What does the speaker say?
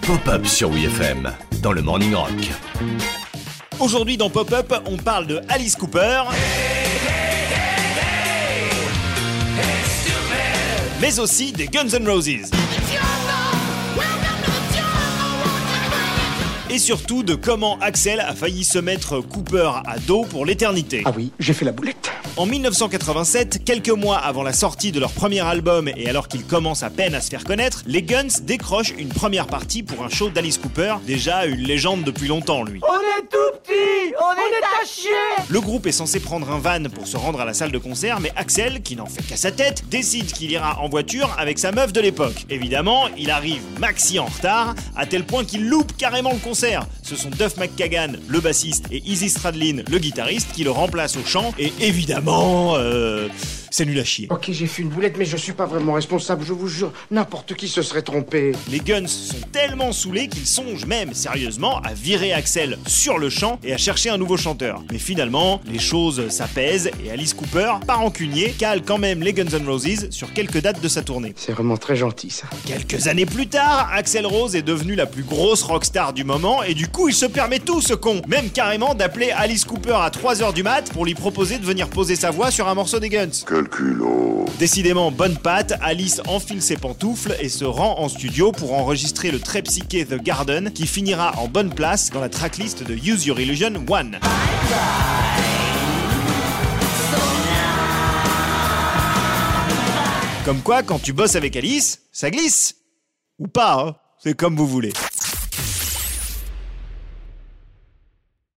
Pop-up sur WFM dans le Morning Rock. Aujourd'hui dans Pop-up, on parle de Alice Cooper. Mais aussi des Guns N' Roses. Et surtout de comment Axel a failli se mettre Cooper à dos pour l'éternité. Ah oui, j'ai fait la boulette. En 1987, quelques mois avant la sortie de leur premier album et alors qu'ils commencent à peine à se faire connaître, les Guns décrochent une première partie pour un show d'Alice Cooper, déjà une légende depuis longtemps lui. On est tout petit, on est à chier Le groupe est censé prendre un van pour se rendre à la salle de concert, mais Axel, qui n'en fait qu'à sa tête, décide qu'il ira en voiture avec sa meuf de l'époque. Évidemment, il arrive maxi en retard, à tel point qu'il loupe carrément le concert. Ce sont Duff McKagan, le bassiste, et Izzy Stradlin, le guitariste, qui le remplacent au chant, et évidemment, euh, c'est nul à chier. Ok, j'ai fait une boulette, mais je suis pas vraiment responsable, je vous jure. N'importe qui se serait trompé. Les Guns sont tellement saoulés qu'ils songent même sérieusement à virer Axel sur le champ et à chercher un nouveau chanteur. Mais finalement, les choses s'apaisent et Alice Cooper, pas rancunier, cale quand même les Guns N' Roses sur quelques dates de sa tournée. C'est vraiment très gentil, ça. Quelques années plus tard, Axel Rose est devenu la plus grosse rockstar du moment et du coup il se permet tout ce con, même carrément d'appeler Alice Cooper à 3h du mat pour lui proposer de venir poser sa voix sur un morceau des Guns. Décidément bonne patte, Alice enfile ses pantoufles et se rend en studio pour enregistrer le très psyché The Garden qui finira en bonne place dans la tracklist de Use Your Illusion 1. Comme quoi, quand tu bosses avec Alice, ça glisse Ou pas, hein C'est comme vous voulez.